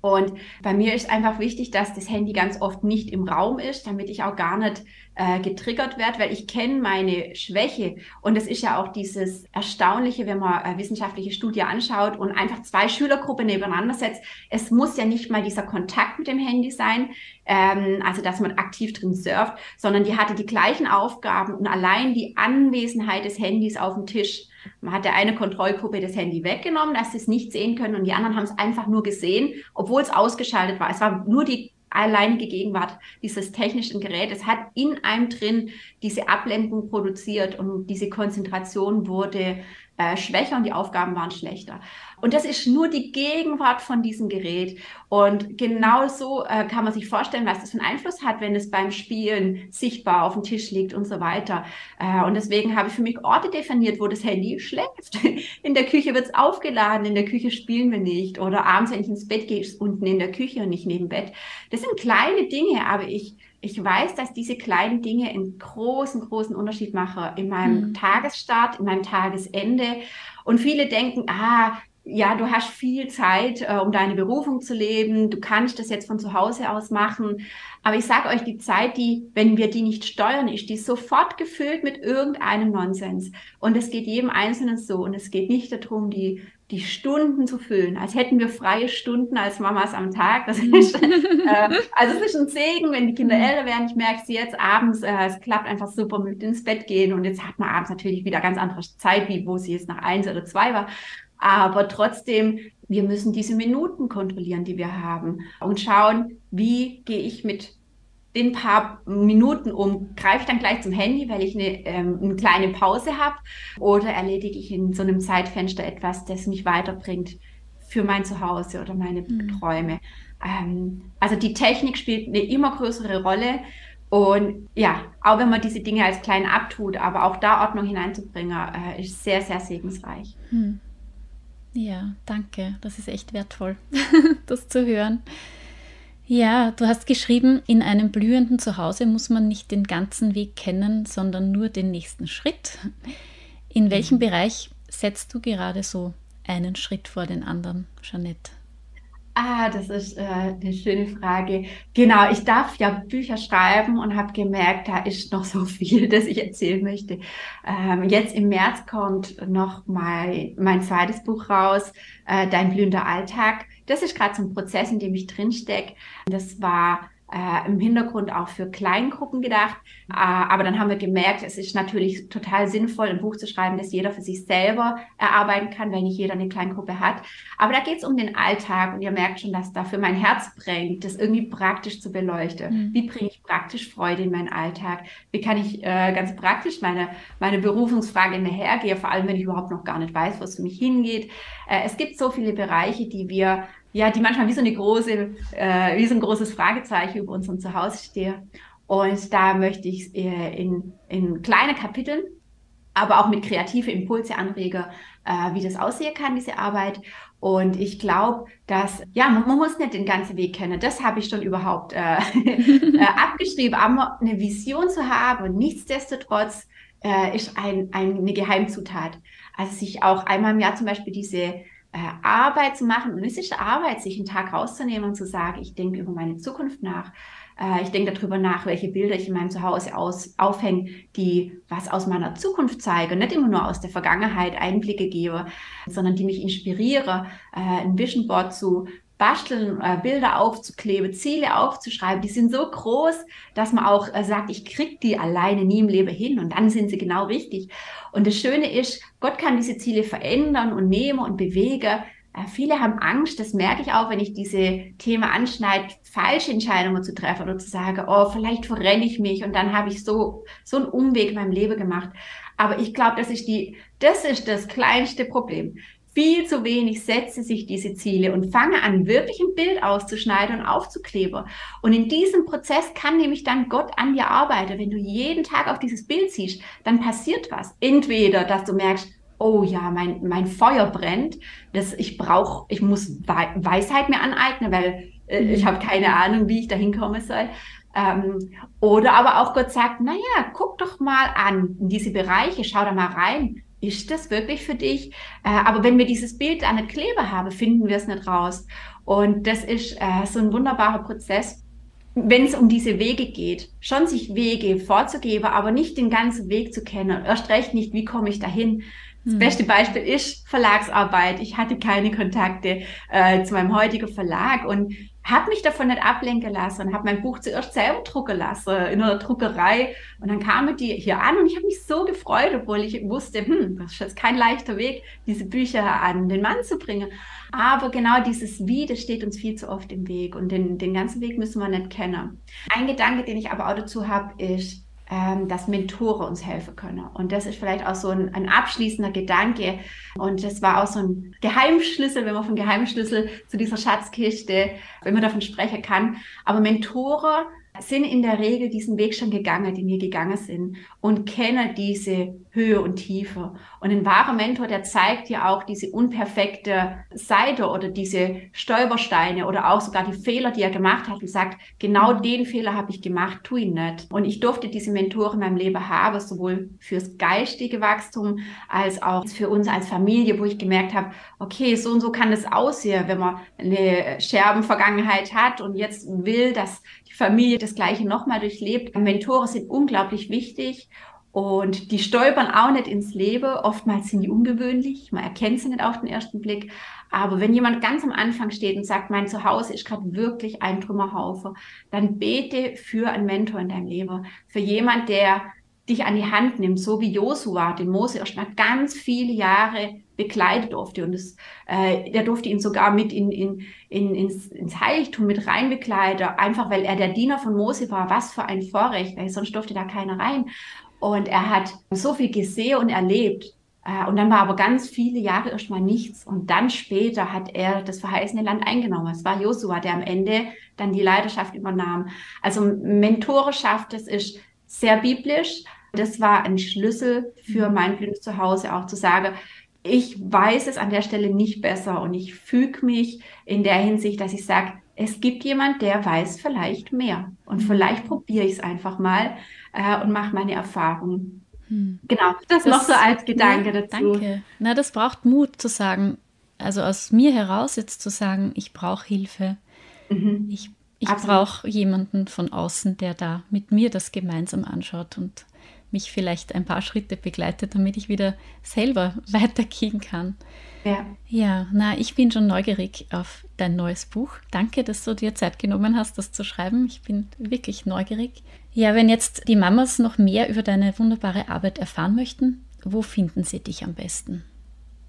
Und bei mir ist einfach wichtig, dass das Handy ganz oft nicht im Raum ist, damit ich auch gar nicht äh, getriggert werde, weil ich kenne meine Schwäche. Und es ist ja auch dieses Erstaunliche, wenn man äh, wissenschaftliche Studie anschaut und einfach zwei Schülergruppen nebeneinander setzt. Es muss ja nicht mal dieser Kontakt mit dem Handy sein, ähm, also dass man aktiv drin surft, sondern die hatte die gleichen Aufgaben und allein die Anwesenheit des Handys auf dem Tisch man hat der eine Kontrollgruppe das Handy weggenommen, dass sie es nicht sehen können und die anderen haben es einfach nur gesehen, obwohl es ausgeschaltet war. Es war nur die alleinige Gegenwart dieses technischen Gerätes hat in einem drin diese Ablenkung produziert und diese Konzentration wurde äh, schwächer und die Aufgaben waren schlechter. Und das ist nur die Gegenwart von diesem Gerät. Und genau so äh, kann man sich vorstellen, was das für einen Einfluss hat, wenn es beim Spielen sichtbar auf dem Tisch liegt und so weiter. Äh, und deswegen habe ich für mich Orte definiert, wo das Handy schläft. In der Küche wird es aufgeladen, in der Küche spielen wir nicht. Oder abends, wenn ich ins Bett gehe, ist es unten in der Küche und nicht neben Bett. Das sind kleine Dinge, aber ich ich weiß, dass diese kleinen Dinge einen großen, großen Unterschied machen in meinem mhm. Tagesstart, in meinem Tagesende. Und viele denken, ah, ja, du hast viel Zeit, äh, um deine Berufung zu leben. Du kannst das jetzt von zu Hause aus machen. Aber ich sage euch, die Zeit, die, wenn wir die nicht steuern, ist die sofort gefüllt mit irgendeinem Nonsens. Und es geht jedem Einzelnen so. Und es geht nicht darum, die, die Stunden zu füllen, als hätten wir freie Stunden als Mamas am Tag. Das mhm. ist, äh, also es ist ein Segen, wenn die Kinder mhm. älter werden. Ich merke sie jetzt abends, äh, es klappt einfach super mit ins Bett gehen. Und jetzt hat man abends natürlich wieder ganz andere Zeit, wie wo sie jetzt nach eins oder zwei war. Aber trotzdem, wir müssen diese Minuten kontrollieren, die wir haben und schauen, wie gehe ich mit den paar Minuten um, greife ich dann gleich zum Handy, weil ich eine, ähm, eine kleine Pause habe oder erledige ich in so einem Zeitfenster etwas, das mich weiterbringt für mein Zuhause oder meine mhm. Träume. Ähm, also die Technik spielt eine immer größere Rolle und ja, auch wenn man diese Dinge als klein abtut, aber auch da Ordnung hineinzubringen, äh, ist sehr, sehr segensreich. Mhm. Ja, danke. Das ist echt wertvoll, das zu hören. Ja, du hast geschrieben, in einem blühenden Zuhause muss man nicht den ganzen Weg kennen, sondern nur den nächsten Schritt. In welchem mhm. Bereich setzt du gerade so einen Schritt vor den anderen, Jeanette? Ah, das ist äh, eine schöne Frage. Genau, ich darf ja Bücher schreiben und habe gemerkt, da ist noch so viel, das ich erzählen möchte. Ähm, jetzt im März kommt noch mal mein zweites Buch raus, äh, Dein blühender Alltag. Das ist gerade so ein Prozess, in dem ich drinstecke. Das war äh, im Hintergrund auch für Kleingruppen gedacht. Äh, aber dann haben wir gemerkt, es ist natürlich total sinnvoll, ein Buch zu schreiben, das jeder für sich selber erarbeiten kann, weil nicht jeder eine Kleingruppe hat. Aber da geht es um den Alltag und ihr merkt schon, dass dafür mein Herz brennt, das irgendwie praktisch zu beleuchten. Mhm. Wie bringe ich praktisch Freude in meinen Alltag? Wie kann ich äh, ganz praktisch meine, meine Berufungsfrage hinterhergehen, vor allem wenn ich überhaupt noch gar nicht weiß, wo es für mich hingeht. Äh, es gibt so viele Bereiche, die wir ja, die manchmal wie so eine große, äh, wie so ein großes Fragezeichen über unserem Zuhause stehe. Und da möchte ich äh, in, in kleine Kapiteln aber auch mit kreative Impulse, Anreger, äh, wie das aussehen kann, diese Arbeit. Und ich glaube, dass, ja, man, man, muss nicht den ganzen Weg kennen. Das habe ich schon überhaupt äh, äh, abgeschrieben. Aber eine Vision zu haben und nichtsdestotrotz äh, ist ein, ein, eine Geheimzutat. Also sich auch einmal im Jahr zum Beispiel diese Arbeit zu machen. Und es ist Arbeit, sich einen Tag rauszunehmen und zu sagen, ich denke über meine Zukunft nach. Äh, ich denke darüber nach, welche Bilder ich in meinem Zuhause aus, aufhänge, die was aus meiner Zukunft zeigen, nicht immer nur aus der Vergangenheit Einblicke gebe, sondern die mich inspiriere, äh, ein Vision Board zu basteln, äh, Bilder aufzukleben, Ziele aufzuschreiben, die sind so groß, dass man auch äh, sagt, ich krieg die alleine nie im Leben hin und dann sind sie genau richtig. Und das Schöne ist, Gott kann diese Ziele verändern und nehmen und bewegen, äh, viele haben Angst, das merke ich auch, wenn ich diese Themen anschneide, falsche Entscheidungen zu treffen oder zu sagen, oh, vielleicht verrenne ich mich und dann habe ich so, so einen Umweg in meinem Leben gemacht. Aber ich glaube, das ist die, das ist das kleinste Problem. Viel zu wenig setze sich diese Ziele und fange an, wirklich ein Bild auszuschneiden und aufzukleben. Und in diesem Prozess kann nämlich dann Gott an dir arbeiten. Wenn du jeden Tag auf dieses Bild siehst, dann passiert was. Entweder, dass du merkst, oh ja, mein, mein Feuer brennt, das ich brauche, ich muss Weisheit mir aneignen, weil äh, ich mhm. habe keine Ahnung, wie ich da hinkommen soll. Ähm, oder aber auch Gott sagt, naja, guck doch mal an in diese Bereiche, schau da mal rein. Ist das wirklich für dich? Äh, aber wenn wir dieses Bild an der Klebe haben, finden wir es nicht raus. Und das ist äh, so ein wunderbarer Prozess, wenn es um diese Wege geht, schon sich Wege vorzugeben, aber nicht den ganzen Weg zu kennen. Erst recht nicht, wie komme ich dahin, das hm. beste Beispiel ist Verlagsarbeit. Ich hatte keine Kontakte äh, zu meinem heutigen Verlag und habe mich davon nicht ablenken lassen und habe mein Buch zuerst selber drucken lassen in einer Druckerei. Und dann kamen die hier an und ich habe mich so gefreut, obwohl ich wusste, hm, das ist jetzt kein leichter Weg, diese Bücher an den Mann zu bringen. Aber genau dieses Wie, das steht uns viel zu oft im Weg und den, den ganzen Weg müssen wir nicht kennen. Ein Gedanke, den ich aber auch dazu habe, ist, ähm, dass Mentore uns helfen können. Und das ist vielleicht auch so ein, ein, abschließender Gedanke. Und das war auch so ein Geheimschlüssel, wenn man von Geheimschlüssel zu dieser Schatzkiste, wenn man davon sprechen kann. Aber Mentore sind in der Regel diesen Weg schon gegangen, den wir gegangen sind und kennen diese Höhe und Tiefe. Und ein wahrer Mentor, der zeigt dir auch diese unperfekte Seite oder diese Stolpersteine oder auch sogar die Fehler, die er gemacht hat und sagt, genau den Fehler habe ich gemacht, tu ihn nicht. Und ich durfte diese Mentoren in meinem Leben haben, sowohl fürs geistige Wachstum als auch für uns als Familie, wo ich gemerkt habe, okay, so und so kann es aussehen, wenn man eine Scherbenvergangenheit hat und jetzt will, dass Familie das Gleiche nochmal durchlebt. Mentore sind unglaublich wichtig und die stolpern auch nicht ins Leben. Oftmals sind die ungewöhnlich. Man erkennt sie nicht auf den ersten Blick. Aber wenn jemand ganz am Anfang steht und sagt, mein Zuhause ist gerade wirklich ein Trümmerhaufen, dann bete für einen Mentor in deinem Leben. Für jemand, der dich an die Hand nimmt, so wie Josua, den Mose erst mal ganz viele Jahre begleitet durfte. Und das, äh, der durfte ihn sogar mit in, in, in, ins, ins Heiligtum mit rein begleiten, einfach weil er der Diener von Mose war. Was für ein Vorrecht, weil sonst durfte da keiner rein. Und er hat so viel gesehen und erlebt. Äh, und dann war aber ganz viele Jahre erst mal nichts. Und dann später hat er das verheißene Land eingenommen. Es war Josua, der am Ende dann die Leidenschaft übernahm. Also Mentorenschaft, das ist sehr biblisch, das war ein Schlüssel für mhm. mein Glück zu Hause, auch zu sagen, ich weiß es an der Stelle nicht besser und ich füge mich in der Hinsicht, dass ich sage, es gibt jemand, der weiß vielleicht mehr und mhm. vielleicht probiere ich es einfach mal äh, und mache meine Erfahrungen. Hm. Genau, das, das noch so als Gedanke ja, dazu. Danke. Na, das braucht Mut zu sagen, also aus mir heraus jetzt zu sagen, ich brauche Hilfe. Mhm. Ich, ich brauche jemanden von außen, der da mit mir das gemeinsam anschaut und mich vielleicht ein paar Schritte begleitet, damit ich wieder selber weitergehen kann. Ja. Ja, na, ich bin schon neugierig auf dein neues Buch. Danke, dass du dir Zeit genommen hast, das zu schreiben. Ich bin wirklich neugierig. Ja, wenn jetzt die Mamas noch mehr über deine wunderbare Arbeit erfahren möchten, wo finden sie dich am besten?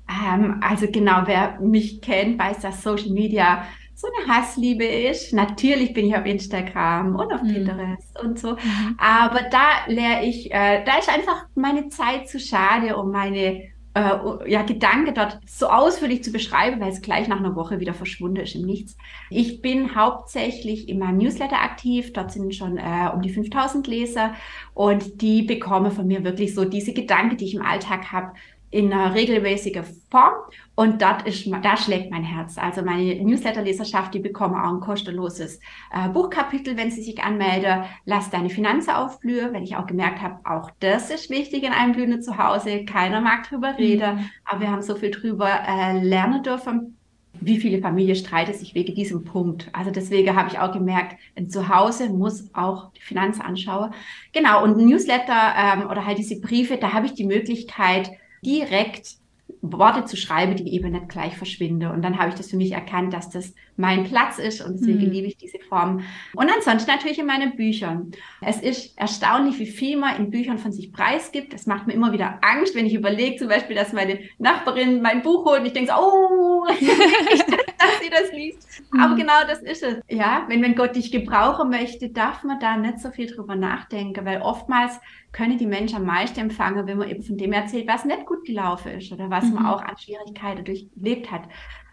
Ähm, also genau, wer mich kennt, weiß, dass Social Media so eine Hassliebe ist. Natürlich bin ich auf Instagram und auf mhm. Pinterest und so. Mhm. Aber da lehre ich, äh, da ist einfach meine Zeit zu schade, um meine äh, ja, Gedanke dort so ausführlich zu beschreiben, weil es gleich nach einer Woche wieder verschwunden ist im Nichts. Ich bin hauptsächlich in meinem Newsletter aktiv. Dort sind schon äh, um die 5000 Leser und die bekommen von mir wirklich so diese Gedanken, die ich im Alltag habe, in einer regelmäßigen Form und dort ist, da schlägt mein Herz. Also meine Newsletter-Leserschaft, die bekommen auch ein kostenloses äh, Buchkapitel, wenn sie sich anmelden. Lass deine Finanzen aufblühen, wenn ich auch gemerkt habe, auch das ist wichtig in einem blühenden Zuhause. Keiner mag drüber reden, mhm. aber wir haben so viel drüber äh, lernen dürfen. Wie viele Familien streiten sich wegen diesem Punkt? Also deswegen habe ich auch gemerkt, ein Zuhause muss auch die Finanzen anschauen. Genau, und Newsletter ähm, oder halt diese Briefe, da habe ich die Möglichkeit, direkt Worte zu schreiben, die eben nicht gleich verschwinde. Und dann habe ich das für mich erkannt, dass das mein Platz ist und deswegen mhm. liebe ich diese Form. Und ansonsten natürlich in meinen Büchern. Es ist erstaunlich, wie viel man in Büchern von sich preisgibt. Es macht mir immer wieder Angst, wenn ich überlege, zum Beispiel, dass meine Nachbarin mein Buch holt und ich denke so, oh, dass sie das liest. Mhm. Aber genau das ist es. Ja, wenn, wenn Gott dich gebrauchen möchte, darf man da nicht so viel drüber nachdenken, weil oftmals können die Menschen am meisten empfangen, wenn man eben von dem erzählt, was nicht gut gelaufen ist oder was mhm. man auch an Schwierigkeiten durchlebt hat.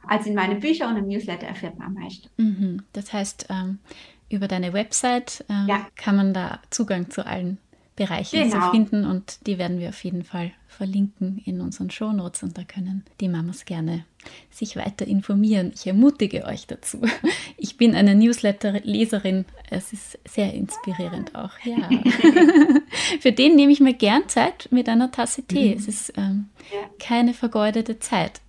Als in meine Bücher und im Newsletter erfährt man am meisten. Mhm. Das heißt, ähm, über deine Website ähm, ja. kann man da Zugang zu allen Bereichen genau. zu finden und die werden wir auf jeden Fall verlinken in unseren Shownotes und da können die Mamas gerne sich weiter informieren. Ich ermutige euch dazu. Ich bin eine Newsletter-Leserin. Es ist sehr inspirierend auch. Ja. Für den nehme ich mir gern Zeit mit einer Tasse Tee. Mhm. Es ist ähm, ja. keine vergeudete Zeit.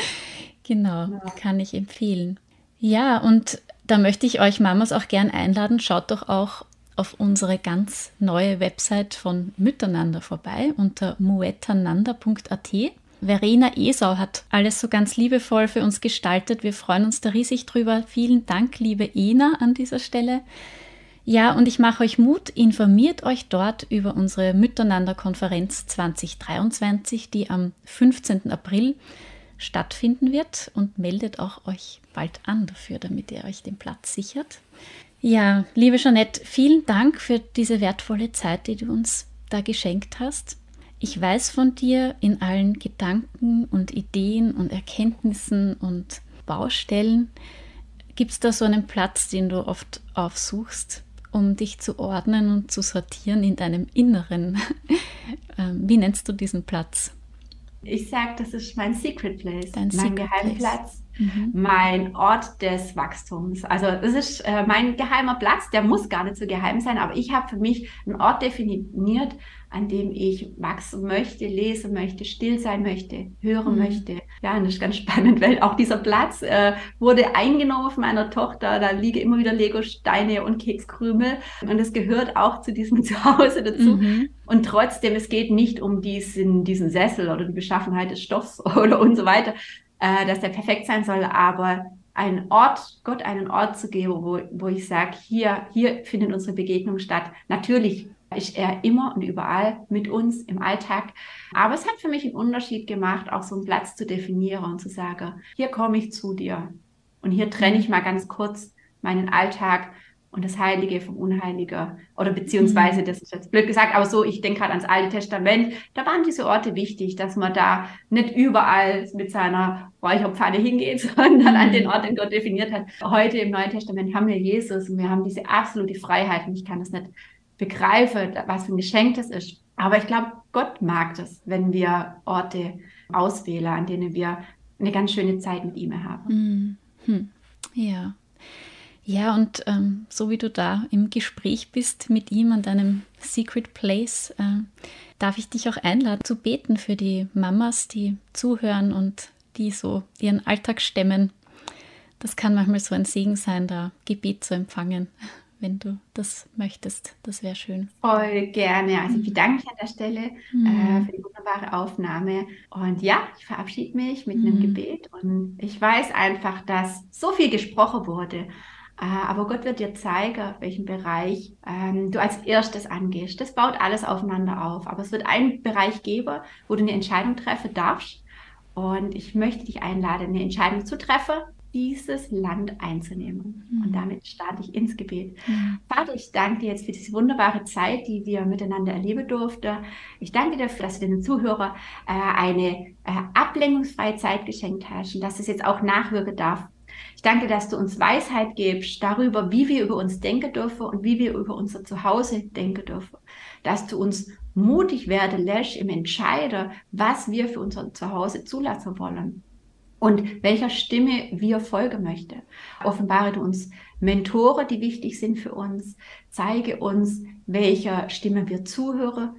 genau, ja. kann ich empfehlen. Ja, und da möchte ich euch Mamas auch gern einladen. Schaut doch auch auf unsere ganz neue Website von Miteinander vorbei unter muetananda.at. Verena Esau hat alles so ganz liebevoll für uns gestaltet. Wir freuen uns da riesig drüber. Vielen Dank, liebe Ena, an dieser Stelle. Ja, und ich mache euch Mut, informiert euch dort über unsere Miteinander-Konferenz 2023, die am 15. April stattfinden wird und meldet auch euch bald an dafür, damit ihr euch den Platz sichert. Ja, liebe Jeanette, vielen Dank für diese wertvolle Zeit, die du uns da geschenkt hast. Ich weiß von dir in allen Gedanken und Ideen und Erkenntnissen und Baustellen. Gibt es da so einen Platz, den du oft aufsuchst, um dich zu ordnen und zu sortieren in deinem Inneren? Ähm, wie nennst du diesen Platz? Ich sage, das ist mein Secret Place, Dein mein Geheimplatz. Mhm. mein Ort des Wachstums. Also das ist äh, mein geheimer Platz, der muss gar nicht so geheim sein, aber ich habe für mich einen Ort definiert, an dem ich wachsen möchte, lesen möchte, still sein möchte, hören mhm. möchte. Ja, und das ist ganz spannend, weil auch dieser Platz äh, wurde eingenommen von meiner Tochter. Da liegen immer wieder Lego-Steine und Kekskrümel und es gehört auch zu diesem Zuhause dazu. Mhm. Und trotzdem, es geht nicht um diesen, diesen Sessel oder die Beschaffenheit des Stoffs oder und so weiter, äh, dass der perfekt sein soll, aber einen Ort, Gott einen Ort zu geben, wo, wo ich sage, hier, hier findet unsere Begegnung statt. Natürlich ist er immer und überall mit uns im Alltag. Aber es hat für mich einen Unterschied gemacht, auch so einen Platz zu definieren und zu sagen, hier komme ich zu dir. Und hier trenne ich mal ganz kurz meinen Alltag und das Heilige vom Unheiligen. Oder beziehungsweise, mhm. das ist jetzt blöd gesagt, aber so, ich denke gerade ans Alte Testament, da waren diese Orte wichtig, dass man da nicht überall mit seiner Räucherpfanne hingeht, sondern mhm. an den Ort, den Gott definiert hat. Heute im Neuen Testament haben wir Jesus und wir haben diese absolute Freiheit und ich kann das nicht begreifen, was für ein Geschenk das ist. Aber ich glaube, Gott mag das, wenn wir Orte auswählen, an denen wir eine ganz schöne Zeit mit ihm haben. Mhm. Hm. Ja. Ja, und ähm, so wie du da im Gespräch bist mit ihm an deinem Secret Place, äh, darf ich dich auch einladen zu beten für die Mamas, die zuhören und die so ihren Alltag stemmen. Das kann manchmal so ein Segen sein, da Gebet zu empfangen, wenn du das möchtest. Das wäre schön. Voll gerne. Also ich mhm. bedanke mich an der Stelle mhm. äh, für die wunderbare Aufnahme. Und ja, ich verabschiede mich mit mhm. einem Gebet. Und ich weiß einfach, dass so viel gesprochen wurde äh, aber Gott wird dir zeigen, welchen Bereich ähm, du als erstes angehst. Das baut alles aufeinander auf. Aber es wird einen Bereich geben, wo du eine Entscheidung treffen darfst. Und ich möchte dich einladen, eine Entscheidung zu treffen, dieses Land einzunehmen. Mhm. Und damit starte ich ins Gebet. Mhm. Vater, ich danke dir jetzt für diese wunderbare Zeit, die wir miteinander erleben durften. Ich danke dir dafür, dass du den Zuhörern äh, eine äh, ablenkungsfreie Zeit geschenkt hast und dass es jetzt auch nachwirken darf. Ich danke, dass du uns Weisheit gibst darüber, wie wir über uns denken dürfen und wie wir über unser Zuhause denken dürfen. Dass du uns mutig werden lässt im Entscheiden, was wir für unser Zuhause zulassen wollen und welcher Stimme wir folgen möchten. Offenbare du uns Mentoren, die wichtig sind für uns. Zeige uns, welcher Stimme wir zuhören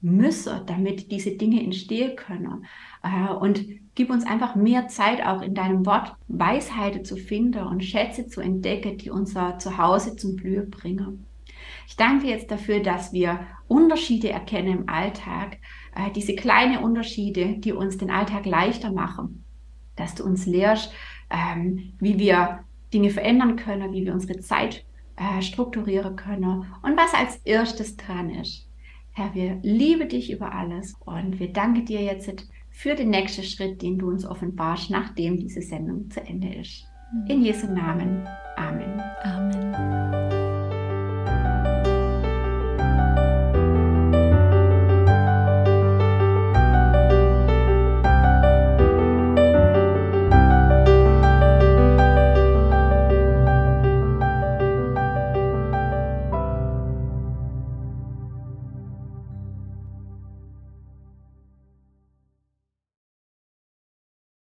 müssen, damit diese Dinge entstehen können. Äh, und gib uns einfach mehr Zeit auch in deinem Wort Weisheiten zu finden und Schätze zu entdecken, die unser Zuhause zum Blühen bringen. Ich danke jetzt dafür, dass wir Unterschiede erkennen im Alltag, äh, diese kleinen Unterschiede, die uns den Alltag leichter machen dass du uns lehrst, ähm, wie wir Dinge verändern können, wie wir unsere Zeit äh, strukturieren können und was als erstes dran ist. Herr, wir lieben dich über alles und wir danken dir jetzt für den nächsten Schritt, den du uns offenbarst, nachdem diese Sendung zu Ende ist. In Jesu Namen. Amen. Amen.